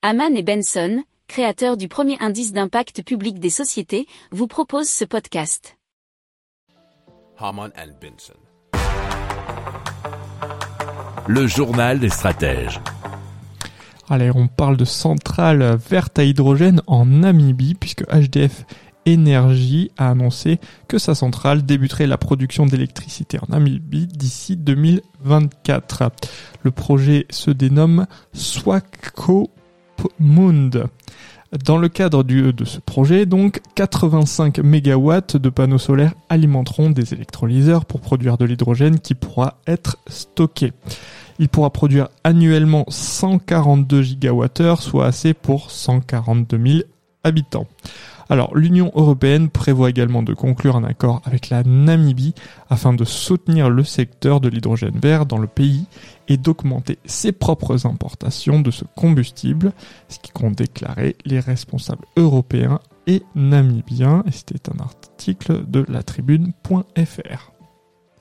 Haman et Benson, créateurs du premier indice d'impact public des sociétés, vous proposent ce podcast. Haman and Benson. Le journal des stratèges. Allez, on parle de centrale verte à hydrogène en Namibie, puisque HDF Énergie a annoncé que sa centrale débuterait la production d'électricité en Namibie d'ici 2024. Le projet se dénomme Dans le cadre de ce projet, donc, 85 MW de panneaux solaires alimenteront des électrolyseurs pour produire de l'hydrogène qui pourra être stocké. Il pourra produire annuellement 142 GWh, soit assez pour 142 000 habitants. Alors, l'Union européenne prévoit également de conclure un accord avec la Namibie afin de soutenir le secteur de l'hydrogène vert dans le pays et d'augmenter ses propres importations de ce combustible, ce qui compte déclarer les responsables européens et namibiens. Et c'était un article de la tribune.fr.